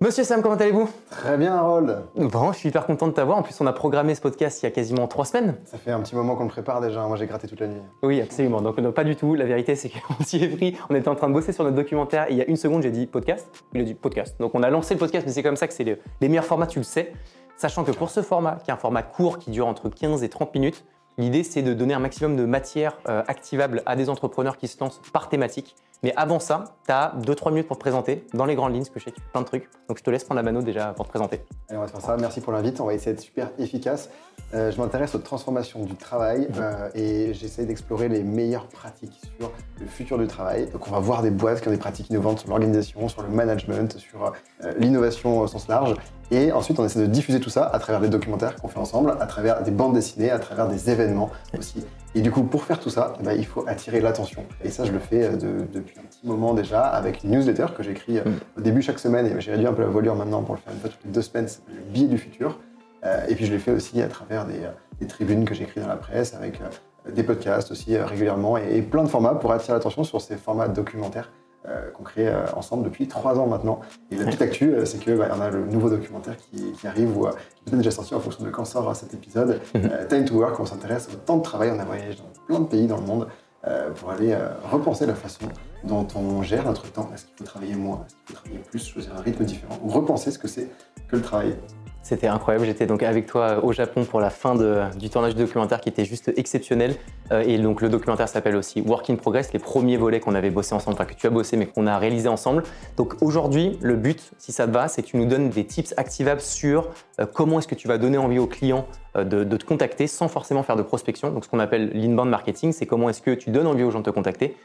Monsieur Sam, comment allez-vous? Très bien, Harold. Bon, je suis hyper content de t'avoir. En plus, on a programmé ce podcast il y a quasiment trois semaines. Ça fait un petit moment qu'on le prépare déjà. Moi, j'ai gratté toute la nuit. Oui, absolument. Donc, non, pas du tout. La vérité, c'est qu'on s'y est pris. On était en train de bosser sur notre documentaire et il y a une seconde, j'ai dit podcast. Il a dit podcast. Donc, on a lancé le podcast, mais c'est comme ça que c'est les, les meilleurs formats, tu le sais. Sachant que pour ce format, qui est un format court qui dure entre 15 et 30 minutes, L'idée, c'est de donner un maximum de matière euh, activable à des entrepreneurs qui se lancent par thématique. Mais avant ça, tu as 2-3 minutes pour te présenter dans les grandes lignes, parce que je sais que tu fais plein de trucs. Donc je te laisse prendre la mano déjà pour te présenter. Allez, on va faire ça. Merci pour l'invite. On va essayer d'être super efficace. Euh, je m'intéresse aux transformations du travail mhm. euh, et j'essaie d'explorer les meilleures pratiques sur le futur du travail. Donc on va voir des boîtes qui ont des pratiques innovantes sur l'organisation, sur le management, sur l'innovation au sens large. Et ensuite, on essaie de diffuser tout ça à travers des documentaires qu'on fait ensemble, à travers des bandes dessinées, à travers des événements aussi. Et du coup, pour faire tout ça, bah, il faut attirer l'attention. Et ça, je le fais euh, depuis un petit moment déjà avec une newsletter que j'écris euh, mm. au début chaque semaine. Et j'ai réduit un peu la voilure maintenant pour le faire une fois toutes les deux semaines. C'est le billet du futur. Euh, et puis, je l'ai fait aussi à travers des, tribunes que j'écris dans la presse, avec des podcasts aussi régulièrement et, et plein de formats pour attirer l'attention sur ces formats documentaires euh, qu'on crée euh, ensemble depuis trois ans maintenant. Et la petite actu, euh, c'est qu'il bah, y en a le nouveau documentaire qui, arrive ou qui peut-être déjà sorti en fonction de quand sort cet épisode. Time to Work, on s'intéresse au temps de travail. On a voyagé dans plein de pays dans le monde pour aller repenser la façon dont on gère notre temps. Est-ce qu'il faut travailler moins? Est-ce qu'il faut travailler plus? Choisir un rythme différent? Ou repenser ce que c'est que le travail c'était incroyable. J'étais donc avec toi au Japon pour la fin du tournage du documentaire qui était juste exceptionnel. Euh, et donc le documentaire s'appelle aussi Work in Progress, les premiers volets qu'on avait bossé ensemble, enfin que tu as bossé mais qu'on a réalisé ensemble. Donc aujourd'hui, le but, si ça te va, c'est que tu nous donnes des tips activables sur euh, comment est-ce que tu vas donner envie aux clients euh, de, de, te contacter sans forcément faire de prospection. Donc ce qu'on appelle l'inbound marketing, c'est comment est-ce que tu donnes envie aux gens de te contacter.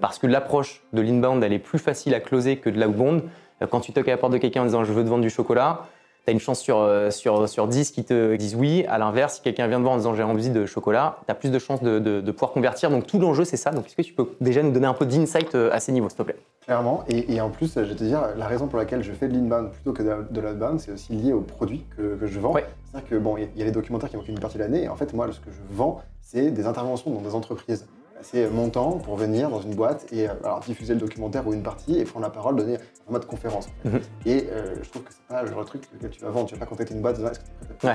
parce que l'approche de l'inbound, elle est plus facile à closer que de l'outbound. Quand tu toques à la porte de quelqu'un en disant je veux te vendre du chocolat, tu as une chance sur, euh, sur, sur 10 qui te disent oui. À l'inverse, si quelqu'un vient de voir en disant j'ai envie de chocolat, tu as plus de chances de, de, pouvoir convertir. Donc tout l'enjeu, c'est ça. Donc est-ce que tu peux déjà nous donner un peu d'insight euh, à ces niveaux, s'il te plaît? Clairement. Et, et, en plus, je vais te dire, la raison pour laquelle je fais de l'inbound plutôt que de, l'outbound, c'est aussi lié aux produits que, que je vends. C'est-à-dire que bon, il y a les documentaires qui manquent une partie de l'année. Et en fait, moi, ce que je vends, c'est des interventions dans des entreprises c'est mon temps pour venir dans une boîte et euh, alors, diffuser le documentaire ou une partie et prendre la parole, donner un format de conférence. Mhm. Et euh, je trouve que c'est pas le genre de truc que tu vas vendre. Tu vas pas contacter une boîte est-ce que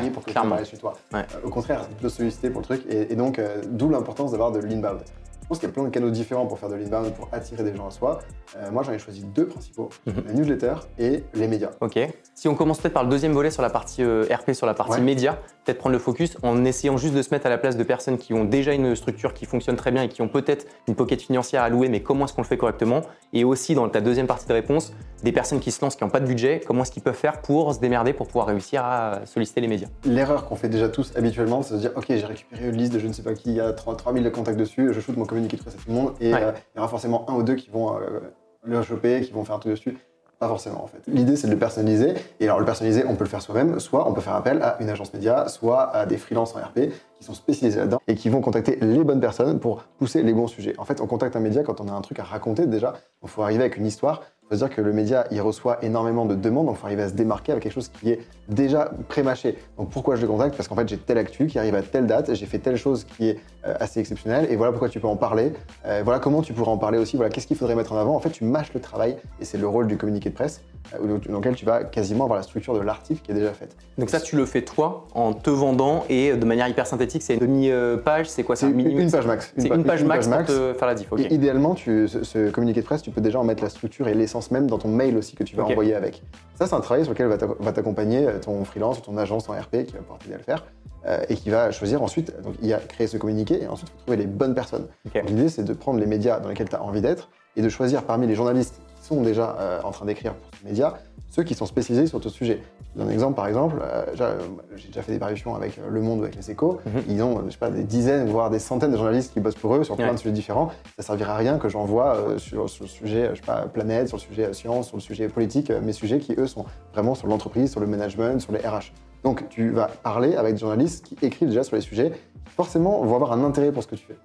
tu pour que tu chez toi? Euh, au contraire, tu peux solliciter pour le truc. Et, et donc, d'où l'importance d'avoir de l'inbound. Je pense qu'il y a plein de canaux différents pour faire de l'inbound, pour attirer des gens à soi. Euh, moi, j'en ai choisi deux principaux, mhm. la newsletter et les médias. Ok. Si on commence peut-être par le deuxième volet sur la partie euh, RP, sur la partie média, peut-être prendre le focus en essayant juste de se mettre à la place de personnes qui ont déjà une structure qui fonctionne très bien et qui ont peut-être une pocket financière à louer, mais comment est-ce qu'on le fait correctement Et aussi, dans ta deuxième partie de réponse, des personnes qui se lancent, qui n'ont pas de budget, comment est-ce qu'ils peuvent faire pour se démerder, pour pouvoir réussir à solliciter les médias L'erreur qu'on fait déjà tous habituellement, c'est de se dire, ok, j'ai récupéré une liste de je ne sais pas qui, il y a 3000 de contacts dessus, je shoot mon communiqué de presse à tout le monde, et euh, il y aura forcément un ou deux qui vont euh, le choper, qui vont faire un truc dessus. Pas forcément en fait. L'idée c'est de le personnaliser. Et alors le personnaliser, on peut le faire soi-même, soit on peut faire appel à une agence média, soit à des freelances en RP qui sont spécialisés là-dedans et qui vont contacter les bonnes personnes pour pousser les bons sujets. En fait, on contacte un média quand on a un truc à raconter déjà. Il faut arriver avec une histoire faut dire que le média, il reçoit énormément de demandes, donc il faut arriver à se démarquer avec quelque chose qui est déjà pré-mâché. Donc pourquoi je le contacte? Parce qu'en fait, j'ai telle actu qui arrive à telle date, j'ai fait telle chose qui est euh, assez exceptionnelle, et voilà pourquoi tu peux en parler. Euh, voilà comment tu pourrais en parler aussi, voilà qu'est-ce qu'il faudrait mettre en avant? En fait, tu mâches le travail, et c'est le rôle du communiqué de presse, euh, dans lequel tu vas quasiment avoir la structure de l'article qui est déjà faite. Donc ça, tu le fais toi, en te vendant, et de manière hyper synthétique, c'est une demi-page, c'est quoi C'est une, une, page max. C'est une, page max pour te faire la diff. idéalement, tu, ce, ce communiqué de presse, tu peux déjà en mettre la structure et l'essence même dans ton mail aussi que tu vas envoyer avec. Ça, c'est un travail sur lequel va t'accompagner euh, ton freelance ou ton agence en RP qui va pouvoir t'aider à le faire euh, et qui va choisir ensuite, donc il y a créé ce communiqué et ensuite il faut trouver les bonnes personnes. L'idée, c'est de prendre les médias dans lesquels tu as envie d'être et de choisir parmi les journalistes sont déjà euh, en train d'écrire pour ce média ceux qui sont spécialisés sur ton sujet. Je un exemple, par exemple, euh, j'ai déjà fait des parutions avec euh, Le Monde ou avec Les Échos. Mhm. Ils ont, je sais pas, des dizaines, voire des centaines de journalistes qui bossent pour eux sur plein de sujets différents. Ça servira à rien que j'envoie euh, sur, sur, le sujet, je sais pas, planète, sur le sujet science, sur le sujet politique, mes sujets qui, eux, sont vraiment sur l'entreprise, sur le management, sur les RH. Donc, tu vas parler avec des journalistes qui écrivent déjà sur les sujets, forcément vont avoir un intérêt pour ce que tu fais.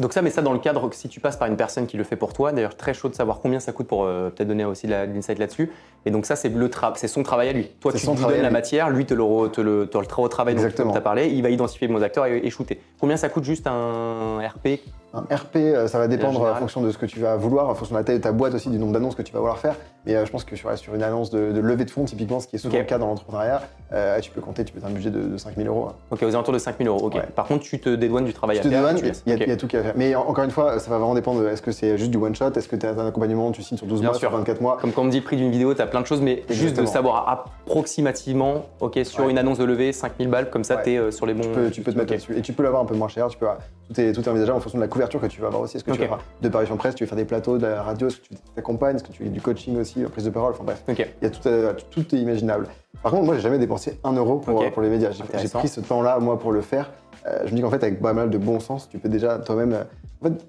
Donc ça, mais ça dans le cadre, si tu passes par une personne qui le fait pour toi, d'ailleurs très chaud de savoir combien ça coûte pour euh, peut-être donner aussi l'insight là-dessus. Et donc ça, c'est le c'est son travail à lui. Toi, tu lui donnes la matière, lui te le, te le, te le, travail dont tu as parlé, il va identifier bons acteurs et, et, shooter. Combien ça coûte juste un RP Un RP, euh, ça va dépendre en fonction de ce que tu vas vouloir, en fonction de la taille de ta boîte aussi, du nombre d'annonces que tu vas vouloir faire. Mais euh, je pense que sur, sur une annonce de, de levée de fonds, typiquement, ce qui est souvent le cas dans l'entrepreneuriat, euh, tu peux compter, tu peux un budget de, de 5000 euros. hein. Ok, aux alentours de 5000 euros. Ok. Ouais. Par contre, tu te dédouanes du travail Je à te faire. dédouane, tu il y, a- Ok. il y a tout qui à faire. Mais en- encore une fois, ça va vraiment dépendre de est-ce que c'est juste du one shot, est-ce que tu as un accompagnement, tu signes sur 12 Bien mois, sûr. sur 24 mois. Comme quand on me dit prix d'une vidéo, tu as plein de choses, mais juste de savoir approximativement, ok, sur Ouais. une annonce de levée, 5000 balles, comme ça, Ouais. tu es sur les bons. Tu peux, tu peux te mettre Ok. là-dessus. Et tu peux l'avoir un peu moins cher, tu peux, tout, est, tout est envisageable en fonction de la couverture que tu vas avoir aussi. Est-ce que tu Ok. vas de parutions presse, tu veux faire des plateaux, de la radio, est-ce que tu t'accompagnes, est-ce que tu fais du coaching aussi, prise de parole, enfin bref. Il y a tout, euh, tout est imaginable. Par contre, moi, j'ai jamais dépensé un euro pour, les médias. J'ai pris ce temps-là, moi, pour le faire. Euh, je me dis qu'en fait, avec pas mal de bon sens, tu peux déjà toi-même. euh, en fait,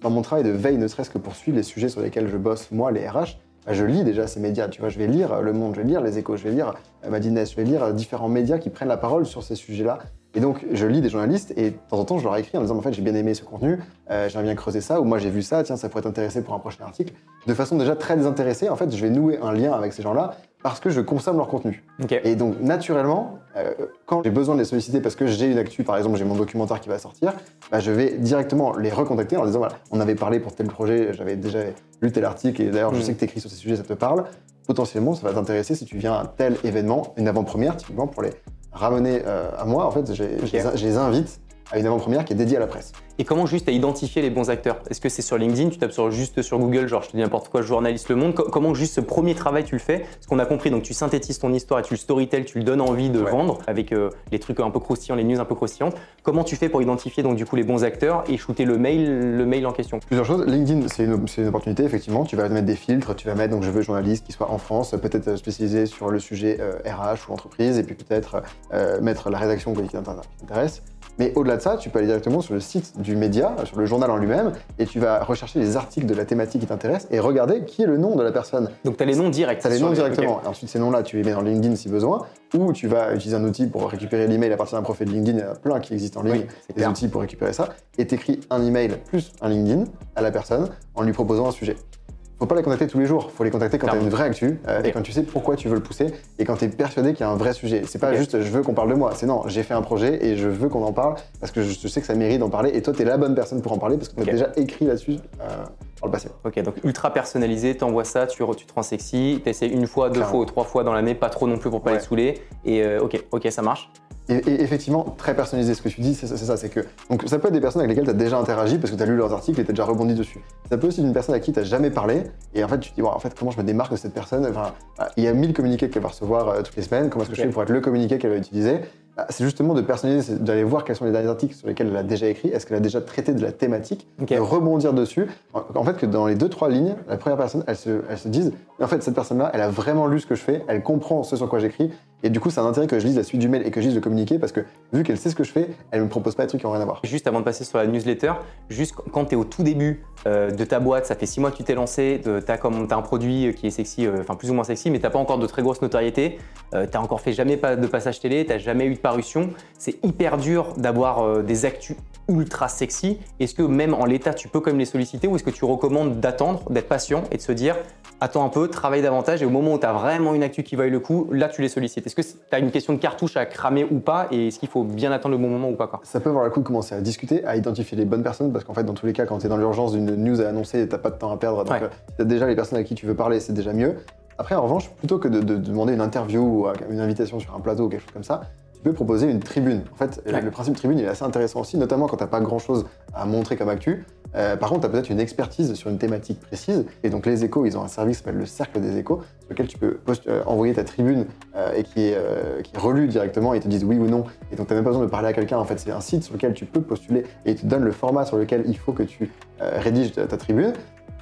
dans mon travail de veille, ne serait-ce que pour suivre les sujets sur lesquels je bosse, moi, les RH, bah, je lis déjà ces médias. Tu vois, je vais lire euh, Le Monde, je vais lire Les Échos, je vais lire euh, Madines, je vais lire euh, différents médias qui prennent la parole sur ces sujets-là. Et donc, je lis des journalistes et de temps en temps, je leur écris en disant, en fait, j'ai bien aimé ce contenu, euh, j'aimerais bien creuser ça, ou moi, j'ai vu ça, tiens, ça pourrait t'intéresser pour un prochain article. De façon déjà très désintéressée, en fait, je vais nouer un lien avec ces gens-là parce que je consomme leur contenu. Et donc, naturellement, euh, quand j'ai besoin de les solliciter parce que j'ai une actu, par exemple, j'ai mon documentaire qui va sortir, bah, je vais directement les recontacter en leur disant voilà, on avait parlé pour tel projet, j'avais déjà lu tel article, et d'ailleurs, je Mm. sais que tu écris sur ces sujets, ça te parle. Potentiellement, ça va t'intéresser si tu viens à tel événement, une avant-première, typiquement, pour les ramener euh, à moi. En fait, je les invite à une avant-première qui est dédiée à la presse. Et comment juste à identifier les bons acteurs? Est-ce que c'est sur LinkedIn? Tu tapes sur, juste sur Google, genre je te dis n'importe quoi, journaliste Le Monde. Co- comment juste ce premier travail tu le fais? Ce qu'on a compris, donc tu synthétises ton histoire et tu le storytell, tu le donnes envie de Ouais. vendre avec euh, les trucs un peu croustillants, les news un peu croustillantes. Comment tu fais pour identifier donc du coup les bons acteurs et shooter le mail, le mail en question? Plusieurs choses. LinkedIn, c'est une, une opportunité, effectivement. Tu vas mettre des filtres, tu vas mettre, donc je veux journaliste qui soit en France, peut-être euh, spécialisé sur le sujet euh, RH ou entreprise, et puis peut-être euh, mettre la rédaction qui t'intéresse. Mais au-delà de ça, tu peux aller directement sur le site du média, sur le journal en lui-même, et tu vas rechercher les articles de la thématique qui t'intéresse et regarder qui est le nom de la personne. Donc tu as les noms directs. Tu as les noms directement. Et ensuite, ces noms-là, tu les mets dans LinkedIn si besoin, ou tu vas utiliser un outil pour récupérer l'email à partir d'un profil LinkedIn. Il y en a plein qui existent en ligne, Oui, des outils pour récupérer ça. Et tu écris un email plus un LinkedIn à la personne en lui proposant un sujet. Faut pas les contacter tous les jours, faut les contacter quand tu as une vraie actu euh, et quand tu sais pourquoi tu veux le pousser et quand tu es persuadé qu'il y a un vrai sujet. C'est pas juste je veux qu'on parle de moi, c'est non, j'ai fait un projet et je veux qu'on en parle parce que je, sais que ça mérite d'en parler et toi tu es la bonne personne pour en parler parce qu'on Ok. a déjà écrit là-dessus euh, par le passé. Ok, donc ultra personnalisé, t'envoies ça, tu, te rends sexy, t'essaies une fois, deux Clairement. fois ou trois fois dans l'année, pas trop non plus pour pas Ouais. les saouler. Et euh, ok, ok, ça marche. Et, et effectivement, très personnalisé, ce que tu dis, c'est ça, c'est que. Donc, ça peut être des personnes avec lesquelles tu as déjà interagi parce que tu as lu leurs articles et tu as déjà rebondi dessus. Ça peut aussi être une personne à qui tu n'as jamais parlé et en fait, tu te dis, Bon, en fait, comment je me démarque de cette personne? Enfin, ah, il y a mille communiqués qu'elle va recevoir euh, toutes les semaines, comment est-ce que je fais pour être le communiqué qu'elle va utiliser? Ah, C'est justement de personnaliser, d'aller voir quels sont les derniers articles sur lesquels elle a déjà écrit, est-ce qu'elle a déjà traité de la thématique, de rebondir dessus. En, en fait, que dans les deux, trois lignes, la première personne, elle se, elle se dise, en fait, cette personne-là, elle a vraiment lu ce que je fais, elle comprend ce sur quoi j'écris, et du coup, c'est un intérêt que je lise la suite du mail et que je lise le communiqué parce que vu qu'elle sait ce que je fais, elle me propose pas des trucs qui n'ont rien à voir. Juste avant de passer sur la newsletter, juste quand tu es au tout début euh, de ta boîte, ça fait six mois que tu t'es lancé, tu as, un produit qui est sexy, euh, enfin plus ou moins sexy, mais tu pas encore de très grosse notoriété, euh, tu encore fait jamais de passage télé, tu jamais eu de parution. C'est hyper dur d'avoir euh, des actus ultra sexy. Est-ce que même en l'état, tu peux quand même les solliciter ou est-ce que tu recommandes d'attendre, d'être patient et de se dire attends un peu, travaille davantage et au moment où tu as vraiment une actu qui vaille le coup, là tu les sollicites Est-ce que tu as une question de cartouche à cramer ou pas et est-ce qu'il faut bien attendre le bon moment ou pas quoi? Ça peut avoir le coup de commencer à discuter, à identifier les bonnes personnes parce qu'en fait, dans tous les cas, quand tu es dans l'urgence d'une news à annoncer, t'as pas de temps à perdre. Donc, Ouais. euh, si t'as déjà les personnes à qui tu veux parler, c'est déjà mieux. Après, en revanche, plutôt que de, de demander une interview ou euh, une invitation sur un plateau ou quelque chose comme ça, tu peux proposer une tribune. En fait, Ouais. le principe tribune, il est assez intéressant aussi, notamment quand t'as pas grand chose à montrer comme actu. Euh, par contre, tu as peut-être une expertise sur une thématique précise. Et donc, les échos, ils ont un service qui s'appelle le Cercle des échos, sur lequel tu peux euh, envoyer ta tribune euh, et qui est, qui est relue directement. Ils te disent oui ou non. Et donc, tu n'as même pas besoin de parler à quelqu'un. En fait, c'est un site sur lequel tu peux postuler et ils te donnent le format sur lequel il faut que tu rédiges ta, ta tribune.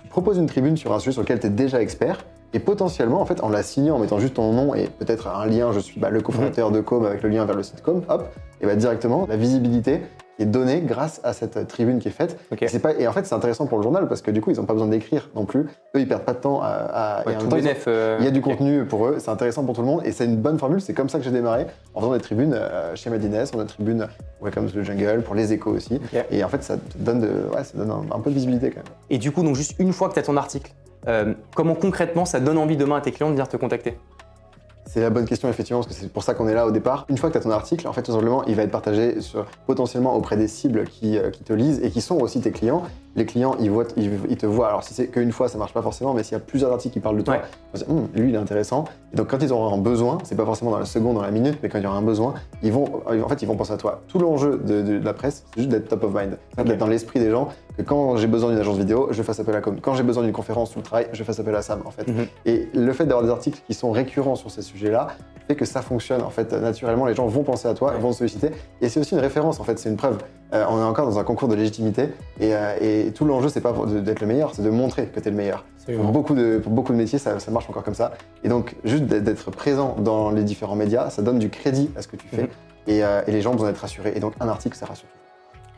Tu proposes une tribune sur un sujet sur lequel tu es déjà expert. Et potentiellement, en fait, en la signant, en mettant juste ton nom et peut-être un lien, je suis bah, le cofondateur de Com avec le lien vers le site Com, hop, et bah directement la visibilité est donnée grâce à cette tribune qui est faite. Et, c'est pas, et en fait, c'est intéressant pour le journal parce que du coup, ils n'ont pas besoin d'écrire non plus. Eux, ils perdent pas de temps à. à- Ouais, et en tout temps, ont- euh, il y a du contenu pour eux, c'est intéressant pour tout le monde et c'est une bonne formule. C'est comme ça que j'ai démarré en faisant des tribunes euh, chez Madines, on a des tribunes Welcome to the Jungle pour les échos aussi. Et en fait, ça te donne, de, ouais, ça donne un, un peu de visibilité quand même. Et du coup, donc juste une fois que tu as ton article, comment concrètement ça donne envie demain à tes clients de venir te contacter? C'est la bonne question, effectivement, parce que c'est pour ça qu'on est là au départ. Une fois que tu as ton article, en fait, tout simplement, il va être partagé sur, potentiellement auprès des cibles qui, euh, qui te lisent et qui sont aussi tes clients. Les clients, ils, voient, ils, ils te voient. Alors, si c'est qu'une fois, ça marche pas forcément, mais s'il y a plusieurs articles qui parlent de toi, Ouais. ils vont se dire, Hum, lui, il est intéressant. Et donc, quand ils auront un besoin, c'est pas forcément dans la seconde, dans la minute, mais quand il y aura un besoin, ils vont, en fait, ils vont penser à toi. Tout l'enjeu de, de- de la presse, c'est juste d'être top of mind, Ok. d'être dans l'esprit des gens. Que quand j'ai besoin d'une agence vidéo, je fasse appel à com. Quand j'ai besoin d'une conférence sur le travail, je fasse appel à Sam, en fait. Mhm. Et le fait d'avoir des articles qui sont récurrents sur ces sujets-là fait que ça fonctionne. En fait, naturellement, les gens vont penser à toi, Ouais. vont te solliciter. Et c'est aussi une référence, en fait, c'est une preuve. Euh, on est encore dans un concours de légitimité. Et, euh, et tout l'enjeu, c'est pas d'être le meilleur, c'est de montrer que tu es le meilleur. Pour beaucoup, de, pour beaucoup de métiers, ça, ça marche encore comme ça. Et donc, juste d'être- d'être présent dans les différents médias, ça donne du crédit à ce que tu fais. Mhm. Et, euh, et les gens ont besoin d'être rassurés. Et donc, un article, ça rassure.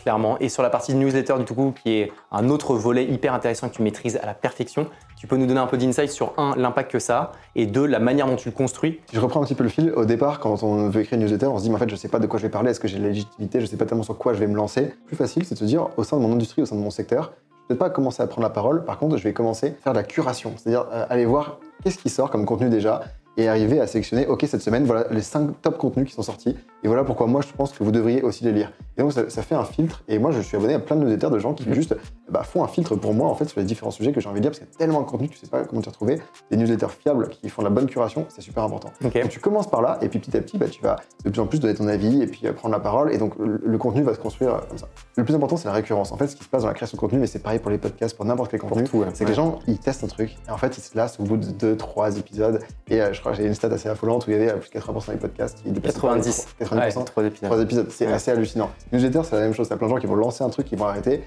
Clairement. Et sur la partie newsletter du coup, qui est un autre volet hyper intéressant que tu maîtrises à la perfection, tu peux nous donner un peu d'insight sur un, l'impact que ça a, et deux, la manière dont tu le construis. Si je reprends un petit peu le fil, au départ, quand on veut écrire une newsletter, on se dit, mais en fait, je sais pas de quoi je vais parler, est-ce que j'ai la légitimité, je sais pas tellement sur quoi je vais me lancer. Plus facile, c'est de se dire, au sein de mon industrie, au sein de mon secteur, je vais peut-être pas commencer à prendre la parole, par contre, je vais commencer à faire de la curation, c'est-à-dire euh, aller voir qu'est-ce qui sort comme contenu déjà, et arriver à sélectionner, ok, cette semaine, voilà les 5 top contenus qui sont sortis, et voilà pourquoi moi, je pense que vous devriez aussi les lire. Et donc, ça, ça fait un filtre, et moi, je suis abonné à plein de newsletters de gens qui Mhm. juste bah, font un filtre pour moi, en fait, sur les différents sujets que j'ai envie de lire, parce qu'il y a tellement de contenu, tu sais pas comment t'y retrouver. Des newsletters fiables qui font de la bonne curation, c'est super important. Donc tu commences par là, et puis petit à petit, bah, tu vas de plus en plus donner ton avis, et puis euh, prendre la parole, et donc le, le contenu va se construire euh, comme ça. Le plus important, c'est la récurrence. En fait, ce qui se passe dans la création de contenu, mais c'est pareil pour les podcasts, pour n'importe quel contenu, ouais. c'est que les gens, ils testent un truc, et en fait, ils se lassent au bout de 2, 3 épisodes, et euh, je crois que j'ai une stat assez affolante où il y avait plus de 80% des podcasts qui dépassaient pas les 90. 90%. Ouais, trois épisodes. Trois épisodes, c'est Ouais. assez hallucinant. Newsletter, c'est la même chose. Il y a plein de gens qui vont lancer un truc, qui vont arrêter.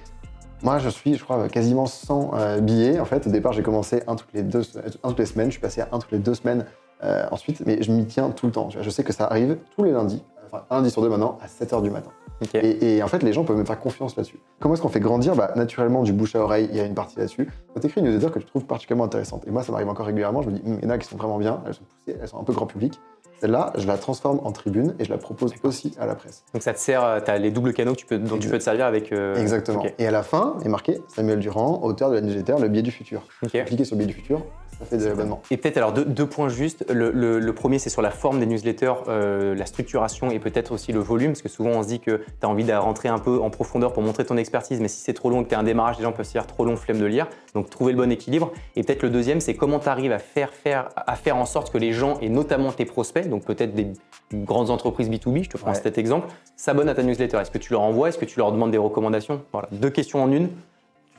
Moi, je suis, je crois, quasiment sans euh, billets. En fait, au départ, j'ai commencé un toutes les deux, un toutes les semaines. Je suis passé à un toutes les deux semaines euh, ensuite, mais je m'y tiens tout le temps. Je sais que ça arrive tous les lundis, enfin un lundi sur deux maintenant, à 7h du matin. Et en fait, les gens peuvent me faire confiance là-dessus. Comment est-ce qu'on fait grandir? Bah, Naturellement, du bouche à oreille, il y a une partie là-dessus. Quand tu écris une newsletter que tu trouves particulièrement intéressante, et moi, ça m'arrive encore régulièrement, je me dis, Hum, il y en a qui sont vraiment bien, elles sont poussées, elles sont un peu grand public. Celle-là, je la transforme en tribune et je la propose aussi à la presse. Donc ça te sert, tu as les doubles canaux que tu peux, dont tu peux te servir avec. euh, Exactement. Et à la fin, est marqué Samuel Durand, auteur de la newsletter Le biais du futur. Ok. Cliquez sur le biais du futur, fait de l'abonnement. Et peut-être alors deux, deux points justes. Le, le- le premier, c'est sur la forme des newsletters, euh, la structuration et peut-être aussi le volume, parce que souvent on se dit que tu as envie de rentrer un peu en profondeur pour montrer ton expertise, mais si c'est trop long et que tu as un démarrage, les gens peuvent se dire trop long, flemme de lire. Donc trouver le bon équilibre. Et peut-être le deuxième, c'est comment tu arrives à faire, faire, à faire en sorte que les gens, et notamment tes prospects, donc peut-être des grandes entreprises B2B, je te prends Ouais. cet exemple, s'abonnent à ta newsletter. Est-ce que tu leur envoies? Est-ce que tu leur demandes des recommandations? Voilà, deux questions en une.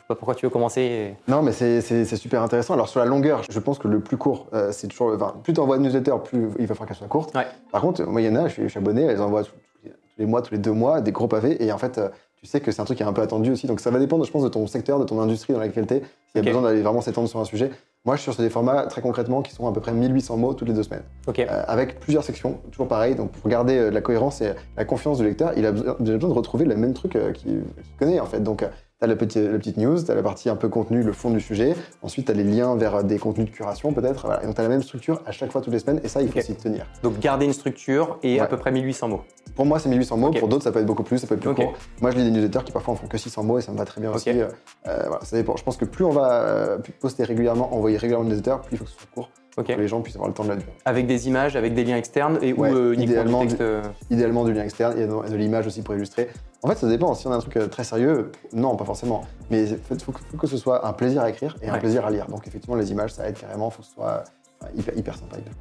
Pas pourquoi tu veux commencer. Non, mais c'est- super intéressant. Alors, sur la longueur, je pense que le plus court, euh, c'est toujours. Enfin, plus tu envoies de newsletter, plus il va falloir qu'elle soit courte. Ouais. Par contre, moi, il y en a, je suis, je suis abonné, elles envoient tous tous les mois, tous les deux mois, des gros pavés. Et en fait, euh, tu sais que c'est un truc qui est un peu attendu aussi. Donc, ça va dépendre, je pense, de ton secteur, de ton industrie dans laquelle tu es. S'il y a besoin d'aller vraiment s'étendre sur un sujet. Moi, je suis sur des formats, très concrètement, qui sont à peu près 1800 mots toutes les deux semaines. Ok. Euh, avec plusieurs sections, toujours pareil. Donc, pour garder euh, de la cohérence et la confiance du lecteur, il a besoin, il a besoin de retrouver le même truc euh, qu'il qu'il connaît, en fait. Donc, tu as la petite, la petite news, tu as la partie un peu contenu, le fond du sujet. Ensuite, tu as les liens vers euh, des contenus de curation, peut-être. Voilà. Et donc, tu as la même structure à chaque fois, toutes les semaines. Et ça, il faut Ok. s'y tenir. Donc garder une structure et à peu près 1800 mots. Pour moi, c'est 1800 mots. Pour d'autres, ça peut être beaucoup plus, ça peut être plus court. Moi, je lis des newsletters qui parfois en font que 600 mots et ça me va très bien aussi. Euh, euh, voilà, ça dépend. Je pense que plus on va euh, poster régulièrement, envoyer régulièrement des newsletters, plus il faut que ce soit court pour que les gens puissent avoir le temps de la lire. Avec des images, avec des liens externes et Ouais, ou euh, idéalement du texte. euh, idéalement du lien externe et de l'image aussi pour illustrer. En fait, ça dépend. Si on a un truc euh, très sérieux, non, pas forcément. Mais il faut, faut que- ce soit un plaisir à écrire et un Ouais. plaisir à lire. Donc, effectivement, les images, ça aide carrément. Il faut que ce soit hyper, hyper sympa. hyper-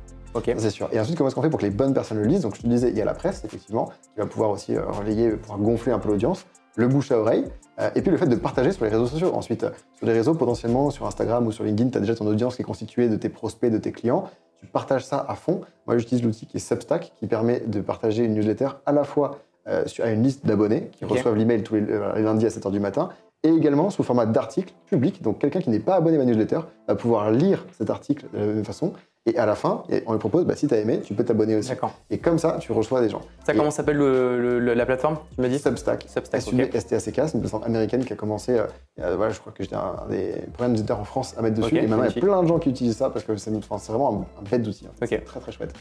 c'est sûr. Et ensuite, comment est-ce qu'on fait pour que les bonnes personnes le lisent? Donc, je te disais, il y a la presse, effectivement, qui va pouvoir aussi euh, relayer, pouvoir gonfler un peu l'audience, le bouche à oreille, euh, et puis le fait de partager sur les réseaux sociaux. Ensuite, euh, sur les réseaux, potentiellement, sur Instagram ou sur LinkedIn, tu as déjà ton audience qui est constituée de tes prospects, de tes clients. Tu partages ça à fond. Moi, j'utilise l'outil qui est Substack, qui permet de partager une newsletter à la fois euh, à une liste d'abonnés qui reçoivent l'email tous les, euh, les lundis à 7h du matin, et également sous format d'article public. Donc, quelqu'un qui n'est pas abonné à ma newsletter va pouvoir lire cet article de la même façon. Et à la fin, on lui propose, bah, si tu as aimé, tu peux t'abonner aussi. Et comme ça, tu reçois des gens. Ça, Et- comment s'appelle le- le- le- la plateforme Tu m'as dit? Substack. Substack, ok. S-U-B-S-T-A-C-K, c'est une plateforme américaine qui a commencé. euh, voilà, je crois que j'étais un, un des premiers newsletters en France à mettre dessus. Et maintenant, magnifique. il y a plein de gens qui utilisent ça parce que c'est vraiment un, un bête d'outil. hein. C'est très très chouette.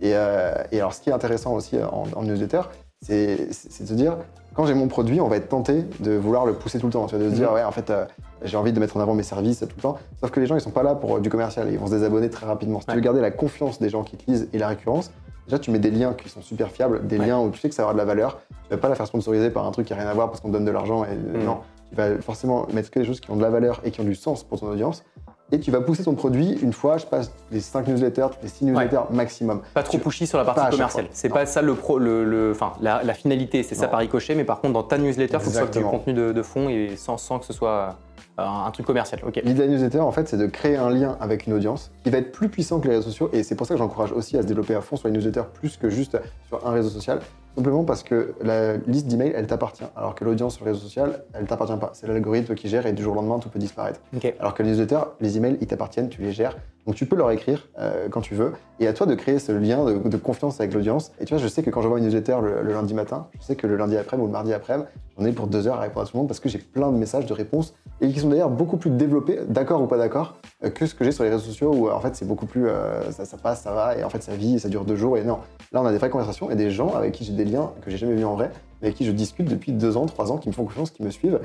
Et, euh, et alors, ce qui est intéressant aussi euh, en, en newsletter, c'est de se dire, quand j'ai mon produit, on va être tenté de vouloir le pousser tout le temps. Tu vois, de se dire, Mhm. ouais, en fait, euh, j'ai envie de mettre en avant mes services tout le temps. Sauf que les gens, ils sont pas là pour euh, du commercial. Ils vont se désabonner très rapidement. Si tu veux garder la confiance des gens qui te lisent et la récurrence, déjà, tu mets des liens qui sont super fiables, des Ouais. liens où tu sais que ça aura de la valeur. Tu vas pas la faire sponsoriser par un truc qui a rien à voir parce qu'on te donne de l'argent. Et Mhm. non, tu vas forcément mettre que des choses qui ont de la valeur et qui ont du sens pour ton audience. Et tu vas pousser ton produit une fois, je passe les 5 newsletters, les 6 newsletters maximum. Pas trop Tu- pushy sur la partie commerciale. C'est pas ça le pro, le, le- enfin la, la finalité, c'est ça par ricochet, mais par contre dans ta newsletter, il faut que ce soit du contenu de, de fond et sans, sans que ce soit un truc commercial. Ok. L'idée de la newsletter, en fait, c'est de créer un lien avec une audience qui va être plus puissant que les réseaux sociaux. Et c'est pour ça que j'encourage aussi à se développer à fond sur les newsletters plus que juste sur un réseau social. Simplement parce que la liste d'emails, elle t'appartient. Alors que l'audience sur le réseau social, elle t'appartient pas. C'est l'algorithme qui gère et du jour au lendemain, tout peut disparaître. Alors que les newsletters, les emails, ils t'appartiennent, tu les gères. Donc tu peux leur écrire euh, quand tu veux. Et à toi de créer ce lien de, confiance avec l'audience. Et tu vois, je sais que quand j'envoie une newsletter le, lundi matin, je sais que le lundi après ou le mardi après, j'en ai pour deux heures à répondre à tout le monde parce que j'ai plein de messages de réponses et qui sont d'ailleurs beaucoup plus développés, d'accord ou pas d'accord, euh, que ce que j'ai sur les réseaux sociaux où euh, en fait c'est beaucoup plus ça, ça passe, ça va et en fait ça vit et ça dure deux jours et non. Là on a des vraies conversations et des gens avec qui j'ai des liens que j'ai jamais vus en vrai, mais avec qui je discute depuis deux ans, trois ans, qui me font confiance, qui me suivent.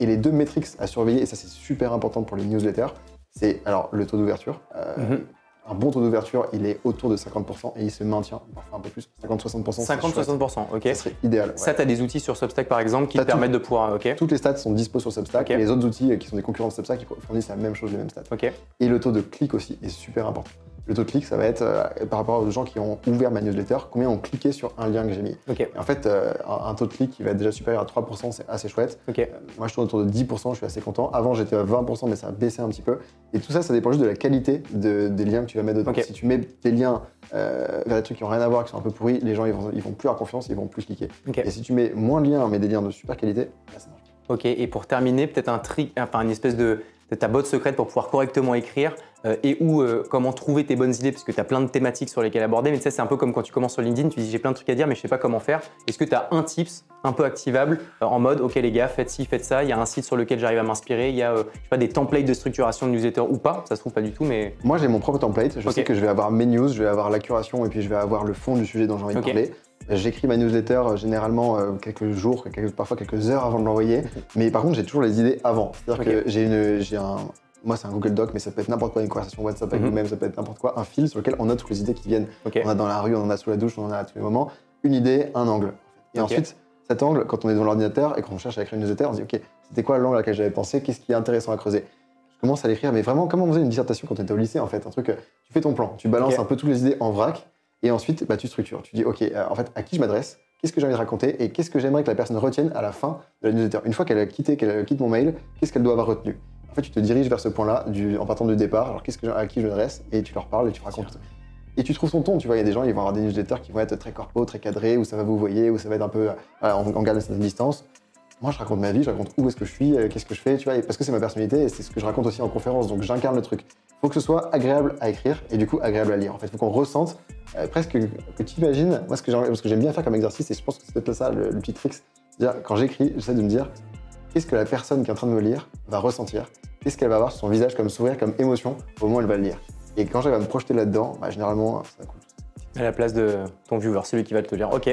Et les deux métriques à surveiller, et ça c'est super important pour les newsletters, c'est alors le taux d'ouverture. Euh, Mhm. Un bon taux d'ouverture, il est autour de 50% et il se maintient, parfois un peu plus, 50-60%. c'est chouette. 50-60%, ok. Ça serait idéal. ouais. Ça, tu as des outils sur Substack par exemple qui te permettent de pouvoir. Ok. Toutes les stats sont dispo sur Substack et les autres outils euh, qui sont des concurrents de Substack ils fournissent la même chose, les mêmes stats. Ok. Et le taux de clic aussi est super important. Le taux de clic, ça va être euh, par rapport aux gens qui ont ouvert ma newsletter, combien ont cliqué sur un lien que j'ai mis. Ok. Et en fait, euh, un, un taux de clic qui va être déjà supérieur à 3%, c'est assez chouette. Ok. Euh, moi, je tourne autour de 10%, je suis assez content. Avant, j'étais à 20%, mais ça a baissé un petit peu. Et tout ça, ça dépend juste de la qualité de- des liens que tu vas mettre dedans. Si tu mets des liens vers des trucs qui n'ont rien à voir, qui sont un peu pourris, les gens, ils vont, ils vont plus avoir confiance, ils vont plus cliquer. Et si tu mets moins de liens, mais des liens de super qualité, là, ça marche. Ok, et pour terminer, peut-être un trick, enfin une espèce de, de ta botte secrète pour pouvoir correctement écrire euh, et ou euh, comment trouver tes bonnes idées, parce que tu as plein de thématiques sur lesquelles aborder, mais sais, c'est un peu comme quand tu commences sur LinkedIn, tu dis j'ai plein de trucs à dire, mais je sais pas comment faire. Est-ce que tu as un tips un peu activable euh, en mode ok les gars, faites ci, faites ça, il y a un site sur lequel j'arrive à m'inspirer, il y a je sais pas, des templates de structuration de newsletter ou pas, ça se trouve pas du tout, mais Moi, j'ai mon propre template. Je sais que je vais avoir mes news, je vais avoir la curation et puis je vais avoir le fond du sujet dont j'ai envie de parler. J'écris ma newsletter euh, généralement euh, quelques jours, quelques- parfois quelques heures avant de l'envoyer. Mais par contre, j'ai toujours les idées avant. C'est-à-dire que j'ai un, moi c'est un Google Doc, mais ça peut être n'importe quoi, une conversation WhatsApp avec Mhm. vous-même, ça peut être n'importe quoi, un fil sur lequel on note toutes les idées qui viennent. On a dans la rue, on en a sous la douche, on en a à tous les moments. Une idée, un angle. Et ensuite, cet angle, quand on est devant l'ordinateur et qu'on cherche à écrire une newsletter, on se dit ok, c'était quoi l'angle à laquelle j'avais pensé, qu'est-ce qui est intéressant à creuser? Je commence à l'écrire, mais vraiment comme on faisait une dissertation quand on était au lycée en fait, un truc, euh, tu fais ton plan, tu balances un peu toutes les idées en vrac, et ensuite bah, tu structures. Tu dis ok, euh, en fait à qui je m'adresse, qu'est-ce que j'ai envie de raconter, et qu'est-ce que j'aimerais que la personne retienne à la fin de la newsletter? Une fois qu'elle a quitté, qu'elle quitte mon mail, qu'est-ce qu'elle doit avoir retenu? En fait, tu te diriges vers ce point-là en partant du départ. Alors qu'est-ce que à qui je m'adresse, et tu leur parles et tu racontes. Et tu trouves ton ton, tu vois, il y a des gens, ils vont avoir des newsletters qui vont être très corpo, très cadrés, où ça va vous voyez, où ça va être un peu, euh, voilà, on, on garde une certaine distance. Moi, je raconte ma vie, je raconte où est-ce que je suis, euh, qu'est-ce que je fais, tu vois, et parce que c'est ma personnalité et c'est ce que je raconte aussi en conférence, donc j'incarne le truc. Il faut que ce soit agréable à écrire et du coup agréable à lire. En fait, il faut qu'on ressente euh, presque que, tu imagines, moi, ce que j'aime- ce que j'aime bien faire comme exercice, et je pense que c'est peut-être ça le, le petit trick, c'est-à-dire quand j'écris, j'essaie de me dire qu'est-ce que la personne qui est en train de me lire va ressentir, qu'est-ce qu'elle va avoir sur son visage comme sourire, comme émotion au moment où elle va le lire. Et quand j'arrive à me projeter là-dedans, bah, généralement, ça coule. À la place de ton viewer, celui qui va te lire. Ok.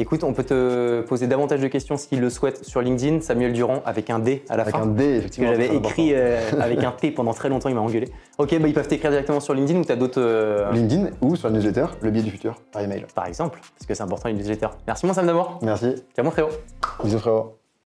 Écoute, on peut te poser davantage de questions s'il le souhaite sur LinkedIn. Samuel Durand avec un D à la Avec fin. un D, que effectivement. j'avais très écrit euh, avec un T pendant très longtemps, il m'a engueulé. Ok, bah, ils peuvent t'écrire directement sur LinkedIn ou tu as d'autres. euh. LinkedIn ou sur la newsletter, le biais du futur, par email. par exemple, parce que c'est important une newsletter. Merci mon Sam d'amour. Merci. Ciao mon frérot. Bisous frérot.